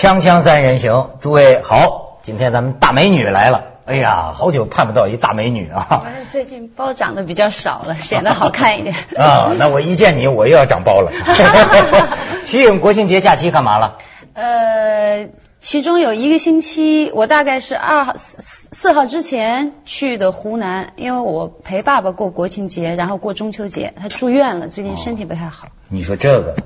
锵锵三人行，诸位好，今天咱们大美女来了。哎呀，好久盼不到一大美女啊！最近包长得比较少了，显得好看一点。啊，那我一见你，我又要长包了。瞿颖国庆节假期干嘛了？呃，其中有一个星期，我大概是二号、四四号之前去的湖南，因为我陪爸爸过国庆节，然后过中秋节，他住院了，最近身体不太好。你说这个，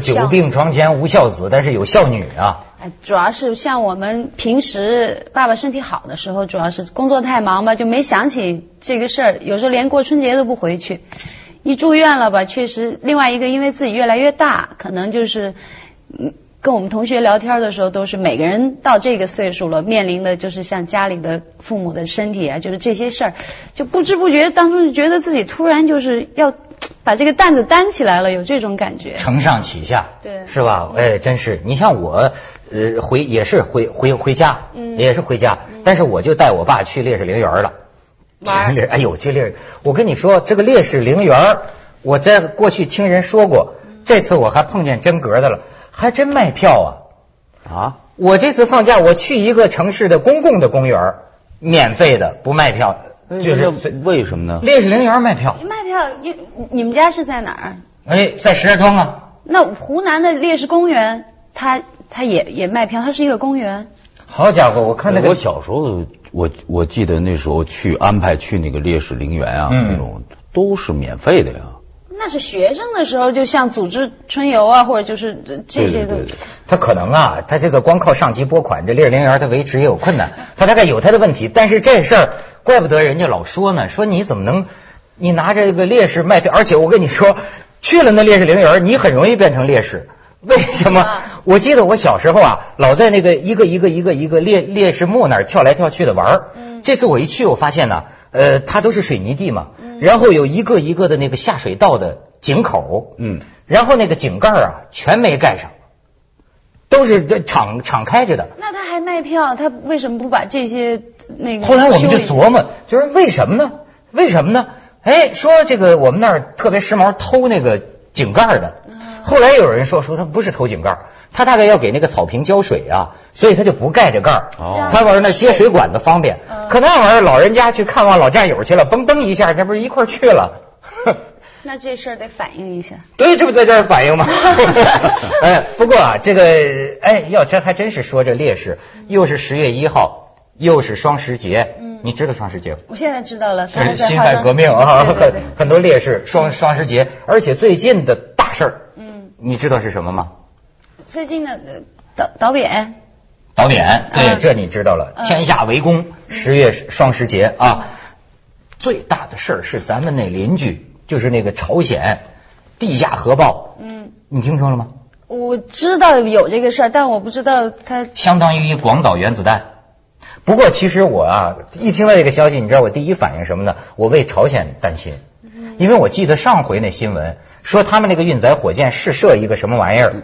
说久病床前无孝子，但是有孝女啊。哎，主要是像我们平时爸爸身体好的时候，主要是工作太忙吧，就没想起这个事儿，有时候连过春节都不回去。一住院了吧，确实，另外一个因为自己越来越大，可能就是嗯。跟我们同学聊天的时候，都是每个人到这个岁数了，面临的就是像家里的父母的身体啊，就是这些事儿，就不知不觉当中就觉得自己突然就是要把这个担子担起来了，有这种感觉。承上启下，对，是吧？哎，真是。你像我，呃，回也是回回回家，嗯，也是回家，但是我就带我爸去烈士陵园了。玩。哎呦，这烈士，我跟你说，这个烈士陵园，我在过去听人说过，这次我还碰见真格的了。还真卖票啊！啊，我这次放假，我去一个城市的公共的公园，免费的，不卖票，就是为什么呢？烈士陵园卖票，卖票，你你们家是在哪儿？哎，在石家庄啊。那湖南的烈士公园，它它也也卖票，它是一个公园。好家伙，我看那个，我小时候，我我记得那时候去安排去那个烈士陵园啊，那种都是免费的呀。那是学生的时候，就像组织春游啊，或者就是这些的。他可能啊，他这个光靠上级拨款，这烈士陵园他维持也有困难。他大概有他的问题，但是这事儿怪不得人家老说呢，说你怎么能，你拿着这个烈士卖票，而且我跟你说，去了那烈士陵园，你很容易变成烈士。为什么？我记得我小时候啊，老在那个一个一个一个一个烈烈士墓那儿跳来跳去的玩儿。这次我一去，我发现呢，呃，它都是水泥地嘛，然后有一个一个的那个下水道的井口，嗯，然后那个井盖啊全没盖上，都是这敞敞开着的。那他还卖票，他为什么不把这些那个？后来我们就琢磨，就是为什么呢？为什么呢？哎，说这个我们那儿特别时髦，偷那个井盖的。后来有人说说他不是偷井盖，他大概要给那个草坪浇水啊，所以他就不盖着盖儿，他玩那接水管子方便。可那玩意儿老人家去看望老战友去了，嘣噔一下，这不是一块去了？那这事儿得反映一下。对，这不在这儿反映吗？哎，不过啊，这个哎，要真还真是说这烈士，又是十月一号，又是双十节。嗯，你知道双十节？我现在知道了。是辛亥革命啊，很很多烈士双双十节，而且最近的大事儿。你知道是什么吗？最近的导导扁，导扁，对，这你知道了。天下为公，十月双十节啊，最大的事儿是咱们那邻居，就是那个朝鲜地下核爆。嗯，你听说了吗？我知道有这个事儿，但我不知道它相当于广岛原子弹。不过其实我啊，一听到这个消息，你知道我第一反应什么呢？我为朝鲜担心，因为我记得上回那新闻。说他们那个运载火箭试射一个什么玩意儿，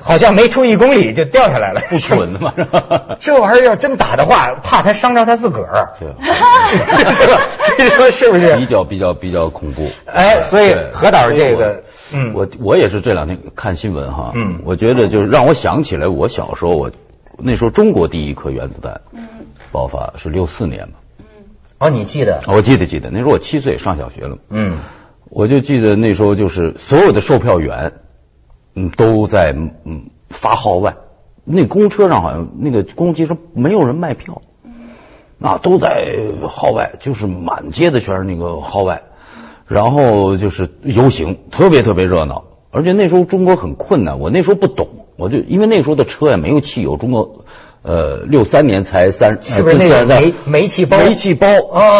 好像没出一公里就掉下来了，不蠢的嘛？这玩意儿要真打的话，怕他伤着他自个儿，是吧？你 说是不是？比较比较比较恐怖。哎，所以何导这个，嗯，我我也是这两天看新闻哈，嗯，我觉得就是让我想起来我小时候，我那时候中国第一颗原子弹，嗯，爆发是六四年嘛，嗯，哦，你记得？我记得记得，那时候我七岁上小学了，嗯。我就记得那时候，就是所有的售票员，嗯，都在嗯发号外。那公车上好像那个公共汽车没有人卖票，啊，都在号外，就是满街的全是那个号外。然后就是游行，特别特别热闹。而且那时候中国很困难，我那时候不懂，我就因为那时候的车也没有汽油，中国。呃，六三年才三，是不是那个煤煤气包？煤气包，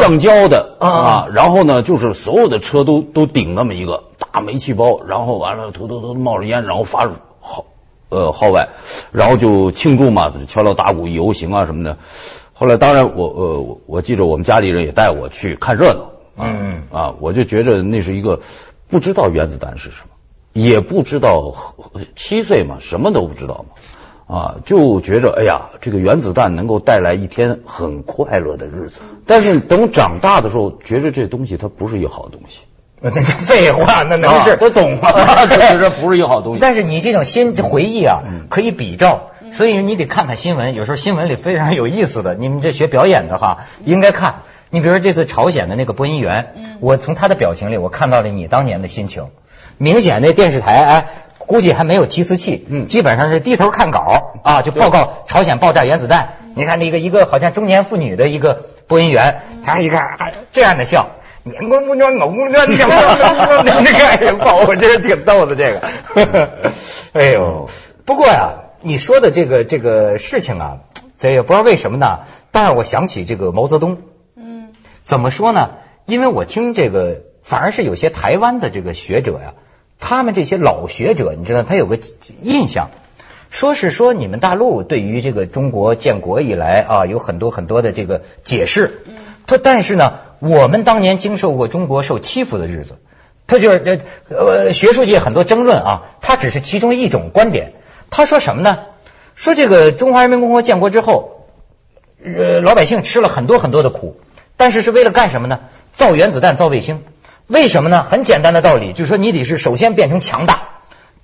橡胶的啊。然后呢，就是所有的车都都顶那么一个大煤气包，然后完了，突突突冒着烟，然后发号呃号外，然后就庆祝嘛，敲锣打鼓游行啊什么的。后来当然我呃我记着我们家里人也带我去看热闹，嗯啊，我就觉着那是一个不知道原子弹是什么，也不知道七岁嘛，什么都不知道嘛。啊，就觉着哎呀，这个原子弹能够带来一天很快乐的日子。但是等长大的时候，觉着这东西它不是一个好东西。那废话，那能是？都懂吗？觉着不是一个好东西。但是你这种新回忆啊，可以比照。所以你得看看新闻，有时候新闻里非常有意思的，你们这学表演的哈，应该看。你比如说这次朝鲜的那个播音员，我从他的表情里我看到了你当年的心情，明显那电视台哎。估计还没有提词器，嗯，基本上是低头看稿啊，就报告朝鲜爆炸原子弹。你看那个一个好像中年妇女的一个播音员，他一看还这样的笑，你看这个报，我这是挺逗的这个。哎呦，不过呀，你说的这个这个事情啊，这也不知道为什么呢，但是我想起这个毛泽东，嗯，怎么说呢？因为我听这个，反而是有些台湾的这个学者呀。他们这些老学者，你知道，他有个印象，说是说你们大陆对于这个中国建国以来啊，有很多很多的这个解释。他但是呢，我们当年经受过中国受欺负的日子，他就是呃呃学术界很多争论啊，他只是其中一种观点。他说什么呢？说这个中华人民共和国建国之后，呃老百姓吃了很多很多的苦，但是是为了干什么呢？造原子弹，造卫星。为什么呢？很简单的道理，就是说你得是首先变成强大，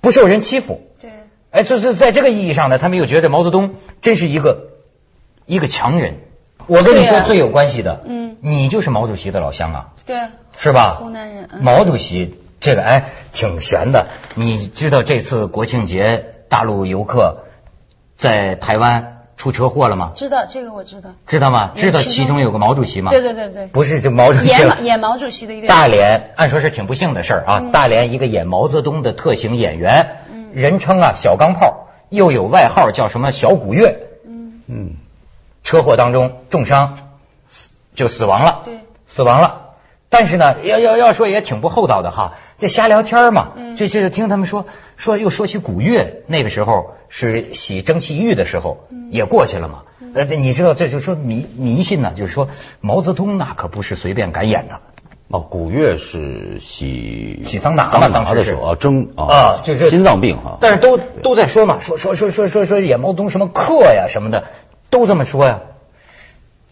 不受人欺负。对。哎，就是在这个意义上呢，他们又觉得毛泽东真是一个一个强人。我跟你说最有关系的，嗯，你就是毛主席的老乡啊。对。是吧？湖南人。毛主席这个哎挺悬的，你知道这次国庆节大陆游客在台湾。出车祸了吗？知道这个我知道。知道吗？知道其中有个毛主席吗？对对对对。不是这毛主席。演演毛主席的一个。大连按说是挺不幸的事儿啊，大连一个演毛泽东的特型演员，人称啊小钢炮，又有外号叫什么小古月。嗯嗯。车祸当中重伤，就死亡了。对。死亡了。但是呢，要要要说也挺不厚道的哈，这瞎聊天嘛，就就听他们说说又说起古月，那个时候是洗蒸汽浴的时候，也过去了嘛。呃，你知道这就说迷迷信呢，就是说毛泽东那可不是随便敢演的。哦，古月是洗洗桑拿嘛，当时的时候啊蒸啊，就是心脏病哈。但是都都在说嘛，说说说说说说演毛泽东什么克呀什么的，都这么说呀。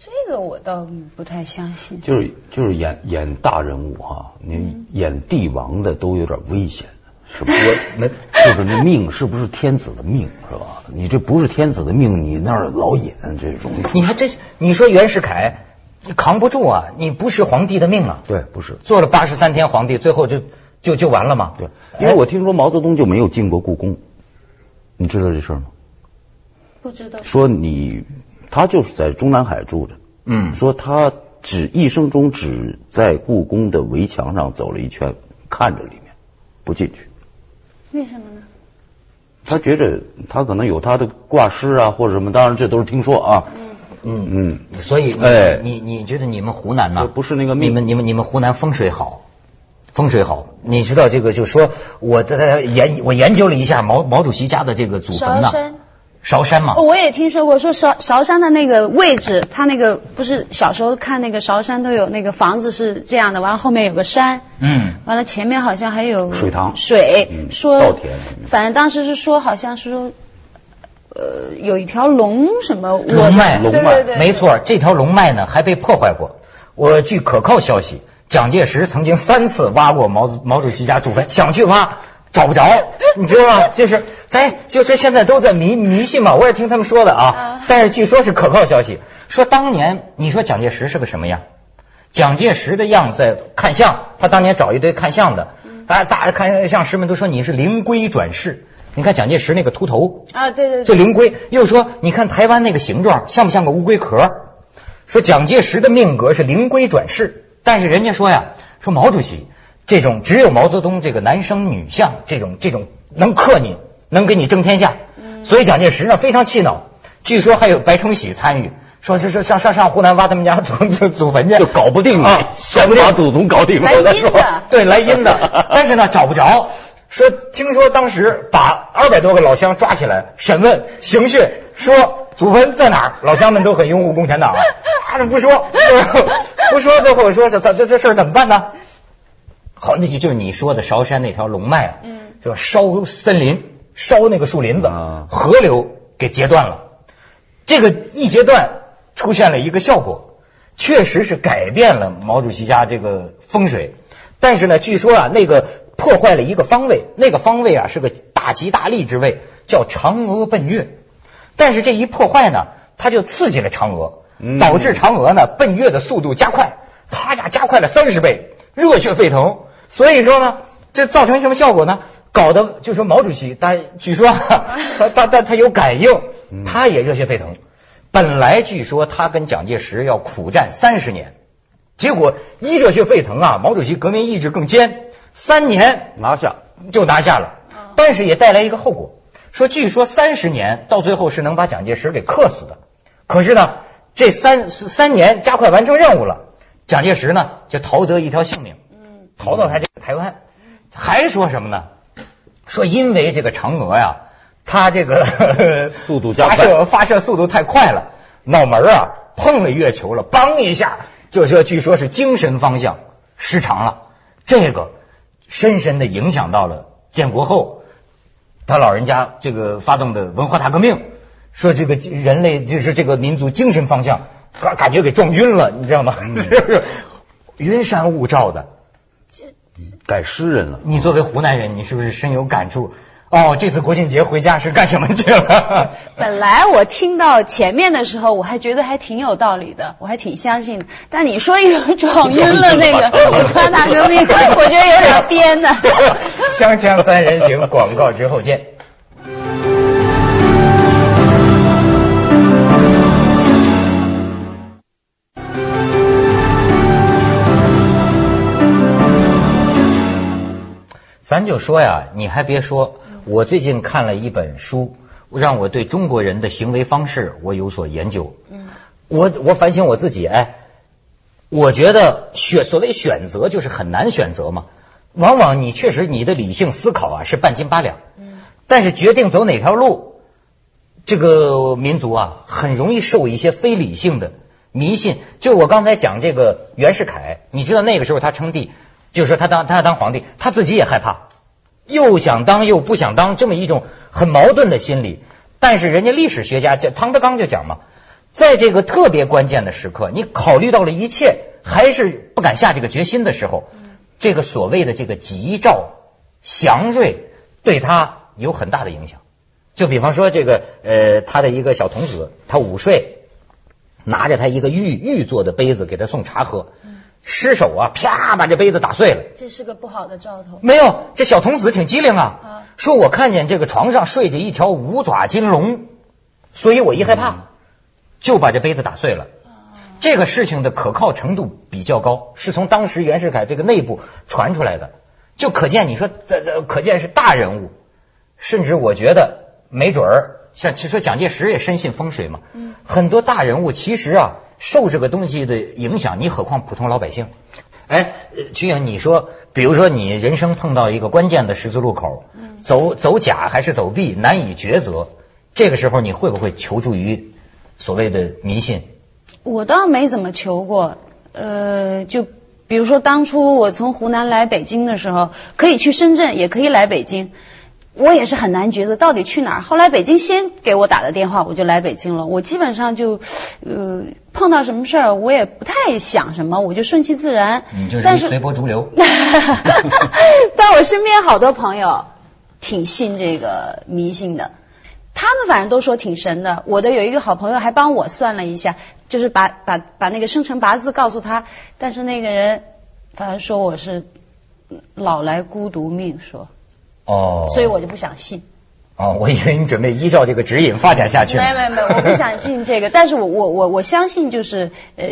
这个我倒不太相信。就是就是演演大人物哈，你演帝王的都有点危险，是吧？那就是那命是不是天子的命是吧？你这不是天子的命，你那儿老演这容易。你看这，你说袁世凯，你扛不住啊！你不是皇帝的命啊！对，不是做了八十三天皇帝，最后就就就完了吗？对，因为我听说毛泽东就没有进过故宫，你知道这事儿吗？不知道。说你他就是在中南海住着。嗯，说他只一生中只在故宫的围墙上走了一圈，看着里面，不进去。为什么呢？他觉着他可能有他的挂失啊，或者什么，当然这都是听说啊。嗯嗯嗯，所以哎，你你觉得你们湖南呢？不是那个命你们你们你们湖南风水好，风水好。你知道这个，就说我在研我研究了一下毛毛主席家的这个祖坟呢。韶山嘛，我也听说过，说韶韶山的那个位置，它那个不是小时候看那个韶山都有那个房子是这样的，完了后面有个山，嗯，完了前面好像还有水塘，水，说稻田，反正当时是说好像是说，呃，有一条龙什么龙脉，龙脉，没错，这条龙脉呢还被破坏过。我据可靠消息，蒋介石曾经三次挖过毛毛主席家祖坟，想去挖。找不着，你知道吗？就是咱就是现在都在迷迷信嘛，我也听他们说的啊。但是据说是可靠消息，说当年你说蒋介石是个什么样？蒋介石的样在看相，他当年找一堆看相的，大大看相师们都说你是灵龟转世。你看蒋介石那个秃头啊，对对，这灵龟。又说你看台湾那个形状像不像个乌龟壳？说蒋介石的命格是灵龟转世，但是人家说呀，说毛主席。这种只有毛泽东这个男生女相，这种这种能克你，能给你争天下。所以蒋介石呢非常气恼。据说还有白崇禧参与，说这是上上上湖南挖他们家祖祖坟去，就搞不定啊，先把祖宗搞定了再说。对，来阴的，但是呢找不着。说听说当时把二百多个老乡抓起来审问刑讯，说祖坟在哪儿？老乡们都很拥护共产党，他们不说，不说，最后说是这这这事儿怎么办呢？好，那就就是你说的韶山那条龙脉啊，嗯，就烧森林，烧那个树林子，河流给截断了。这个一截断，出现了一个效果，确实是改变了毛主席家这个风水。但是呢，据说啊，那个破坏了一个方位，那个方位啊是个大吉大利之位，叫嫦娥奔月。但是这一破坏呢，它就刺激了嫦娥，嗯导致嫦娥呢奔月的速度加快，咔家加快了三十倍，热血沸腾。所以说呢，这造成什么效果呢？搞得就说毛主席，他据说啊 他他他他有感应，他也热血沸腾。本来据说他跟蒋介石要苦战三十年，结果一热血沸腾啊，毛主席革命意志更坚，三年拿下。就拿下了，但是也带来一个后果，说据说三十年到最后是能把蒋介石给克死的，可是呢，这三三年加快完成任务了，蒋介石呢就逃得一条性命，逃到他这个台湾，还说什么呢？说因为这个嫦娥呀，它这个 速度加快发射发射速度太快了，脑门啊碰了月球了，梆一下，就说据说是精神方向失常了，这个深深的影响到了建国后他老人家这个发动的文化大革命，说这个人类就是这个民族精神方向感感觉给撞晕了，你知道吗？就是云山雾罩的。改诗人了。你作为湖南人，你是不是深有感触？哦，这次国庆节回家是干什么去了？本来我听到前面的时候，我还觉得还挺有道理的，我还挺相信的。但你说一个 撞晕了那个文化大革命，我觉得有点编的。锵锵三人行，广告之后见。咱就说呀，你还别说，我最近看了一本书，让我对中国人的行为方式我有所研究。嗯，我我反省我自己，哎，我觉得选所谓选择就是很难选择嘛。往往你确实你的理性思考啊是半斤八两，嗯，但是决定走哪条路，这个民族啊很容易受一些非理性的迷信。就我刚才讲这个袁世凯，你知道那个时候他称帝，就是说他当他要当皇帝，他自己也害怕，又想当又不想当，这么一种很矛盾的心理。但是人家历史学家叫汤德刚就讲嘛，在这个特别关键的时刻，你考虑到了一切，还是不敢下这个决心的时候，这个所谓的这个吉兆祥瑞对他有很大的影响。就比方说这个呃，他的一个小童子，他午睡，拿着他一个玉玉做的杯子给他送茶喝，失手啊，啪把这杯子打碎了。这是个不好的兆头。没有，这小童子挺机灵啊啊，说我看见这个床上睡着一条五爪金龙，所以我一害怕，就把这杯子打碎了。这个事情的可靠程度比较高，是从当时袁世凯这个内部传出来的，就可见你说这这可见是大人物，甚至我觉得没准儿像其实说蒋介石也深信风水嘛，嗯很多大人物其实啊受这个东西的影响，你何况普通老百姓？哎，呃瞿颖，你说，比如说你人生碰到一个关键的十字路口，走走甲还是走弊，难以抉择，这个时候你会不会求助于所谓的迷信？我倒没怎么求过，呃，就比如说当初我从湖南来北京的时候，可以去深圳，也可以来北京。我也是很难抉择到底去哪儿。后来北京先给我打的电话，我就来北京了。我基本上就，呃，碰到什么事儿我也不太想什么，我就顺其自然。你就是但是随波逐流。但我身边好多朋友挺信这个迷信的，他们反正都说挺神的。我的有一个好朋友还帮我算了一下，就是把把把那个生辰八字告诉他，但是那个人反正说我是老来孤独命，说，哦，所以我就不想信。哦，我以为你准备依照这个指引发展下去。没有没有没有，我不想信这个，但是我我我我相信就是呃，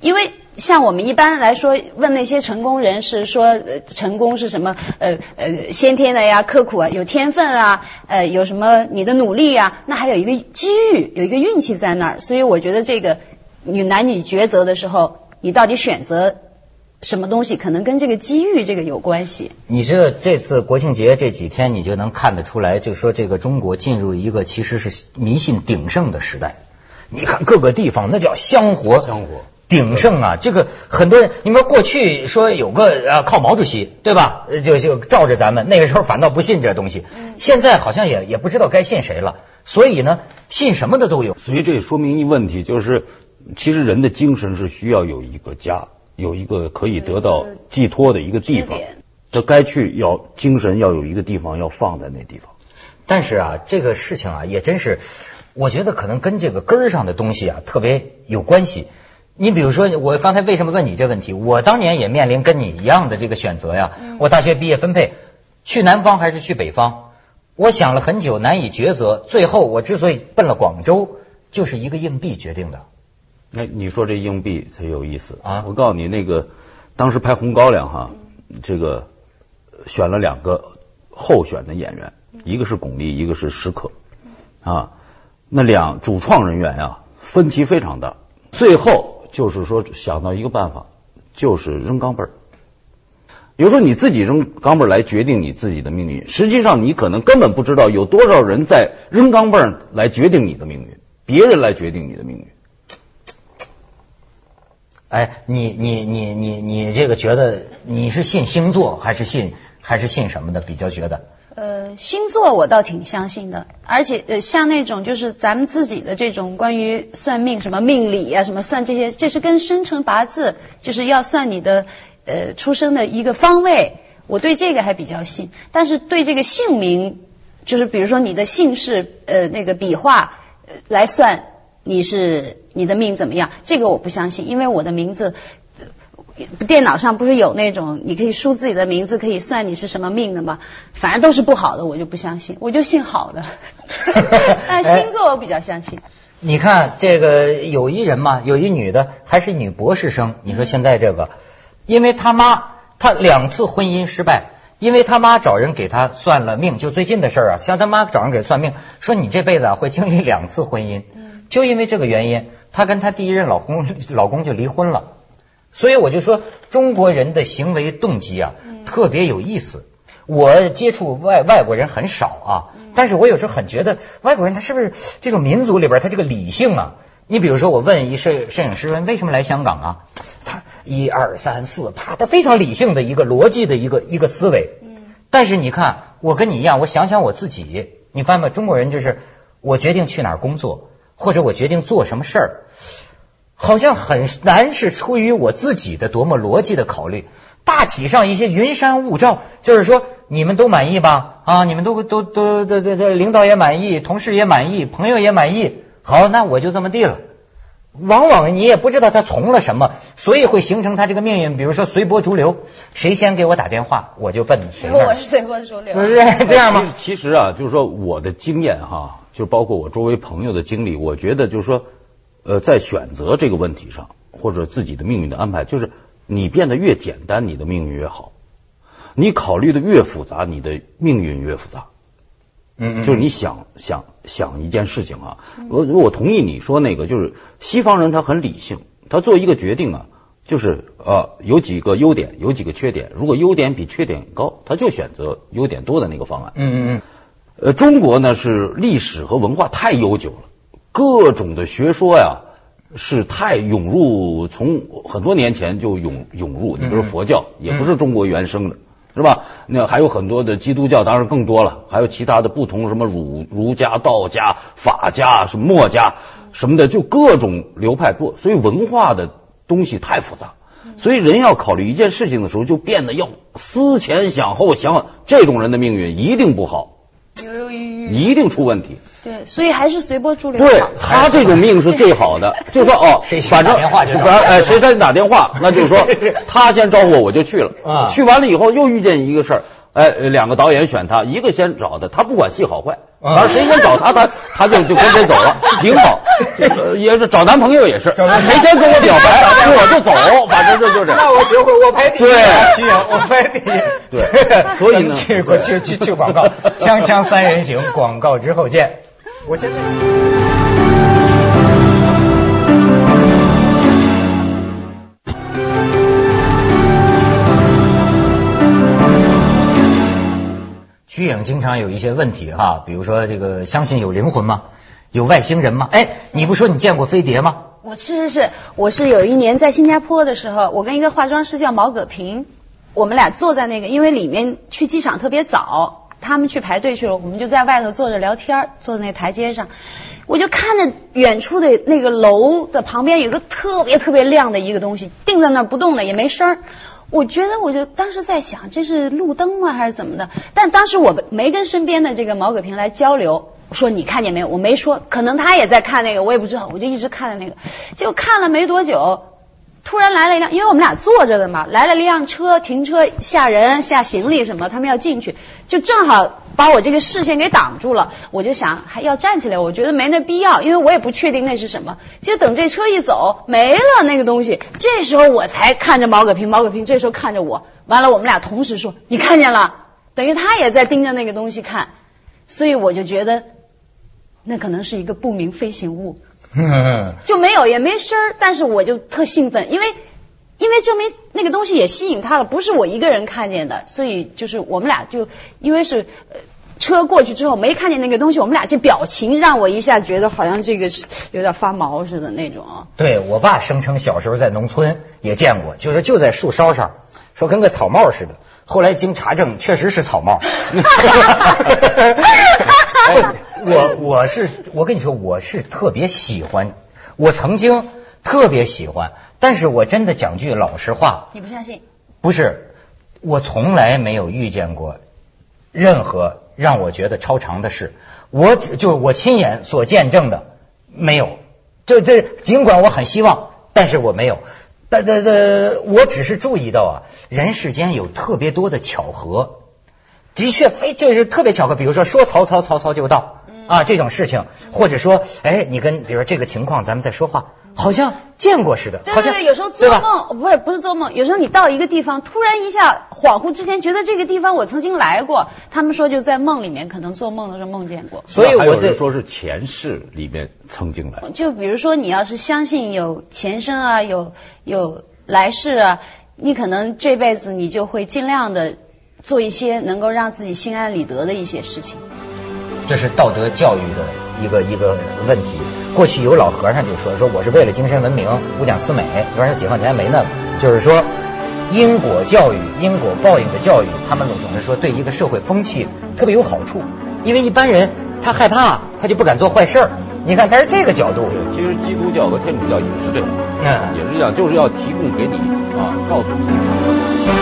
因为像我们一般来说问那些成功人士说，呃，成功是什么？呃呃，先天的呀，刻苦啊，有天分啊，呃，有什么你的努力啊，那还有一个机遇，有一个运气在那儿，所以我觉得这个你男女抉择的时候，你到底选择什么东西，可能跟这个机遇这个有关系。你知道这次国庆节这几天，你就能看得出来，就说这个中国进入一个其实是迷信鼎盛的时代。你看各个地方那叫香火，香火鼎盛啊！这个很多人，你说过去说有个啊靠毛主席对吧？呃就就罩着咱们，那个时候反倒不信这东西，现在好像也也不知道该信谁了。所以呢，信什么的都有。所以这也说明一问题，就是其实人的精神是需要有一个家，有一个可以得到寄托的一个地方支点。这该去要精神要有一个地方要放在那地方。但是啊，这个事情啊，也真是，我觉得可能跟这个根儿上的东西啊特别有关系。你比如说，我刚才为什么问你这问题？我当年也面临跟你一样的这个选择呀。我大学毕业分配去南方还是去北方，我想了很久难以抉择。最后我之所以奔了广州，就是一个硬币决定的。哎，你说这硬币才有意思啊！我告诉你，那个当时拍《红高粱》哈，这个选了两个候选的演员，一个是巩俐，一个是石可啊。那两主创人员啊，分歧非常大。最后就是说想到一个办法，就是扔钢镚儿。比如说你自己扔钢镚儿来决定你自己的命运，实际上你可能根本不知道有多少人在扔钢镚儿来决定你的命运，别人来决定你的命运。哎，你你你你你这个觉得你是信星座还是信还是信什么的？比较觉得？呃，星座我倒挺相信的，而且呃，像那种就是咱们自己的这种关于算命什么命理啊，什么算这些，这是跟生辰八字，就是要算你的呃出生的一个方位，我对这个还比较信。但是对这个姓名，就是比如说你的姓氏呃那个笔画来算你是你的命怎么样，这个我不相信，因为我的名字。电脑上不是有那种你可以输自己的名字，可以算你是什么命的吗？反正都是不好的，我就不相信，我就信好的。但星座我比较相信。你看这个有一人嘛，有一女的还是女博士生。你说现在这个，因为他妈她两次婚姻失败，因为他妈找人给他算了命，就最近的事儿啊，像他妈找人给算命，说你这辈子啊会经历两次婚姻，就因为这个原因，她跟她第一任老公老公就离婚了。所以我就说，中国人的行为动机啊，特别有意思。我接触外外国人很少啊，但是我有时候很觉得，外国人他是不是这种民族里边他这个理性啊？你比如说，我问一摄摄影师问为什么来香港啊？他一二三四，啪，他非常理性的一个逻辑的一个一个思维。但是你看，我跟你一样，我想想我自己，你发现没？中国人就是我决定去哪儿工作，或者我决定做什么事儿。好像很难是出于我自己的多么逻辑的考虑，大体上一些云山雾罩，就是说你们都满意吧？啊，你们都都都都都领导也满意，同事也满意，朋友也满意，好，那我就这么地了。往往你也不知道他从了什么，所以会形成他这个命运。比如说随波逐流，谁先给我打电话，我就奔谁那 我是随波逐流，不 是这样吗？其实啊，就是说我的经验哈，就包括我周围朋友的经历，我觉得就是说。呃，在选择这个问题上，或者自己的命运的安排，就是你变得越简单，你的命运越好；你考虑的越复杂，你的命运越复杂。嗯，就是你想想想一件事情啊，我我同意你说那个，就是西方人他很理性，他做一个决定啊，就是呃有几个优点，有几个缺点，如果优点比缺点高，他就选择优点多的那个方案。嗯嗯嗯。呃，中国呢是历史和文化太悠久了。各种的学说呀，是太涌入，从很多年前就涌涌入。你比如佛教，也不是中国原生的，是吧？那还有很多的基督教，当然更多了，还有其他的不同什么儒儒家、道家、法家、什么墨家什么的，就各种流派多。所以文化的东西太复杂，所以人要考虑一件事情的时候，就变得要思前想后想。这种人的命运一定不好，犹犹豫豫，一定出问题。对，所以还是随波逐流。对他这种命是最好的，就说哦，反正反正哎，谁先打电话，那就是说 他先招呼我，我就去了。啊，去完了以后又遇见一个事儿，哎，两个导演选他，一个先找的，他不管戏好坏，反正谁先找他，他他就就跟谁走了，挺好。也是找男朋友也是，谁先跟我表白，我就走，反正这就是。那我学会我排第一，对，我排第一。对，所以呢，去去去去广告，锵锵三人行，广告之后见。我现在瞿颖经常有一些问题哈，比如说这个相信有灵魂吗？有外星人吗？哎，你不说你见过飞碟吗？我是是是，我是有一年在新加坡的时候，我跟一个化妆师叫毛葛平，我们俩坐在那个，因为里面去机场特别早。他们去排队去了，我们就在外头坐着聊天，坐在那台阶上，我就看着远处的那个楼的旁边有个特别特别亮的一个东西，定在那儿不动的，也没声儿。我觉得，我就当时在想，这是路灯吗，还是怎么的？但当时我没跟身边的这个毛戈平来交流，说你看见没有？我没说，可能他也在看那个，我也不知道，我就一直看着那个。就看了没多久，突然来了一辆，因为我们俩坐着的嘛，来了一辆车，停车下人下行李什么，他们要进去，就正好把我这个视线给挡住了。我就想还要站起来，我觉得没那必要，因为我也不确定那是什么。结果等这车一走，没了那个东西，这时候我才看着毛戈平，毛戈平这时候看着我，完了我们俩同时说你看见了，等于他也在盯着那个东西看，所以我就觉得那可能是一个不明飞行物。就没有也没声儿，但是我就特兴奋，因为因为证明那个东西也吸引他了，不是我一个人看见的，所以就是我们俩就因为是呃车过去之后没看见那个东西，我们俩这表情让我一下觉得好像这个是有点发毛似的那种啊。对我爸声称小时候在农村也见过，就是就在树梢上，说跟个草帽似的。后来经查证，确实是草帽。哎我我是我跟你说，我是特别喜欢，我曾经特别喜欢，但是我真的讲句老实话，你不相信？不是，我从来没有遇见过任何让我觉得超常的事，我只就是我亲眼所见证的没有。这这，尽管我很希望，但是我没有。但但但，我只是注意到啊，人世间有特别多的巧合，的确非就是特别巧合。比如说说曹操，曹操就到。啊，这种事情，或者说，哎，你跟比如说这个情况，咱们在说话，好像见过似的，好像对对对，有时候做梦不是不是做梦，有时候你到一个地方，突然一下恍惚之间觉得这个地方我曾经来过。他们说就在梦里面，可能做梦的时候梦见过。所以有我的人说是前世里面曾经来。就比如说你要是相信有前生啊，有有来世啊，你可能这辈子你就会尽量的做一些能够让自己心安理得的一些事情。这是道德教育的一个一个问题。过去有老和尚就说说我是为了精神文明，五讲思美。有人说解放前没那个，就是说因果教育、因果报应的教育，他们总是说对一个社会风气特别有好处。因为一般人他害怕，他就不敢做坏事儿。你看，他是这个角度。其实基督教和天主教也是这样，嗯也是这样，就是要提供给你啊，告诉你。